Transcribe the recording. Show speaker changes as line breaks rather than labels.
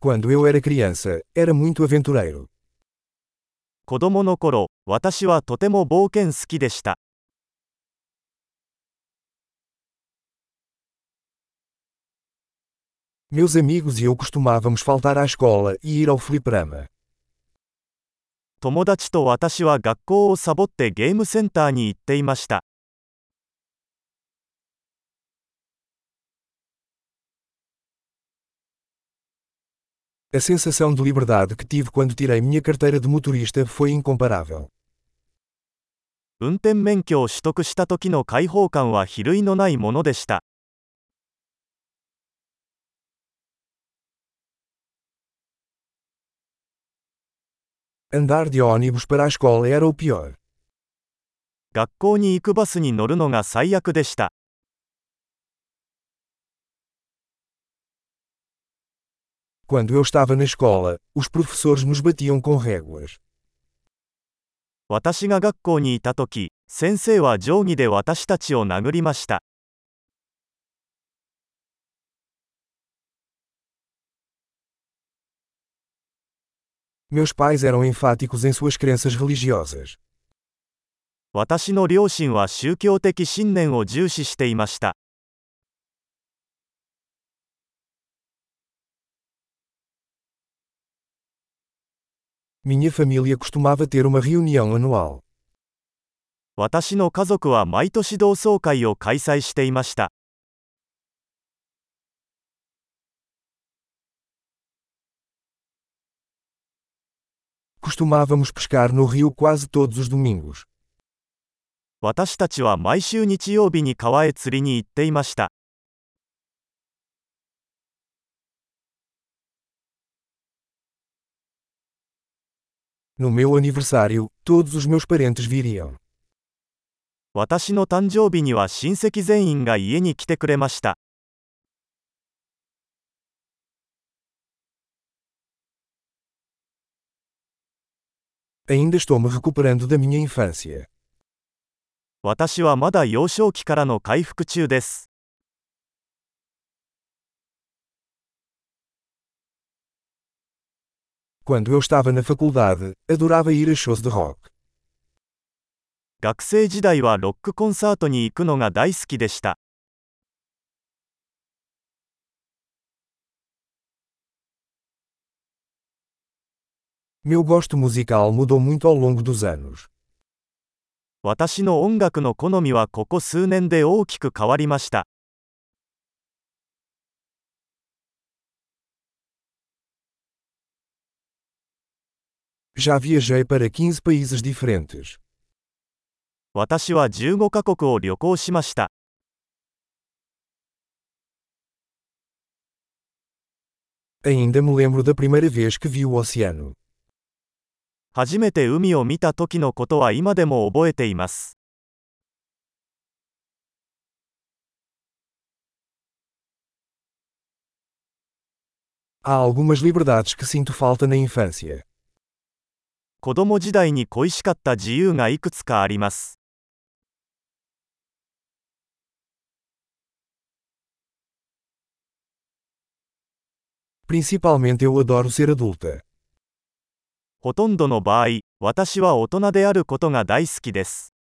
Quando eu era criança, era muito aventureiro.
子供の頃、私はとても冒険好きでした。
Meus amigos e eu costumávamos faltar à escola e ir ao fliperama.
友達と私は学校をサボってゲームセンターに行っていました。
A sensação de liberdade que tive quando tirei minha carteira de motorista foi incomparável.
運転免許を取得した時の解放感は比類のないものでした。
Andar de ônibus para a escola era o pior.
学校に行くバスに乗るのが最悪でした。
Quando eu estava na escola, os professores nos batiam com réguas.
私が学校にいた時、先生は定規で私たちを殴りました。
Meus pais eram enfáticos em suas crenças religiosas.
私の両親は宗教的信念を重視していました。
Minha família costumava ter uma reunião anual.
私の家族は毎年同窓会を開催していました。
Costumávamos pescar no rio quase todos os domingos.
私たちは毎週日曜日に川へ釣りに行っていました。
No meu aniversário, todos os meus parentes viriam.
私の誕生日には親戚全員が家に来てくれました。
Ainda estou me recuperando da minha infância.
私はまだ幼少期からの回復中です。
Quando eu estava na faculdade, adorava ir a shows de rock.
学生時代はロックコンサートに行くのが大好きでした。
Meu gosto musical mudou muito ao longo dos anos.
私の音楽の好みはここ数年で大きく変わりました。
Já viajei para 15 países diferentes.
私は15カ国を旅行しました。
Ainda me lembro da primeira vez que vi o oceano.
初めて海を見た時のことは今でも覚えています。
Há algumas liberdades que sinto falta na infância.
子供時代に恋しかった自由がいくつかあります。ほとんどの場合、私は大人であることが大好きです。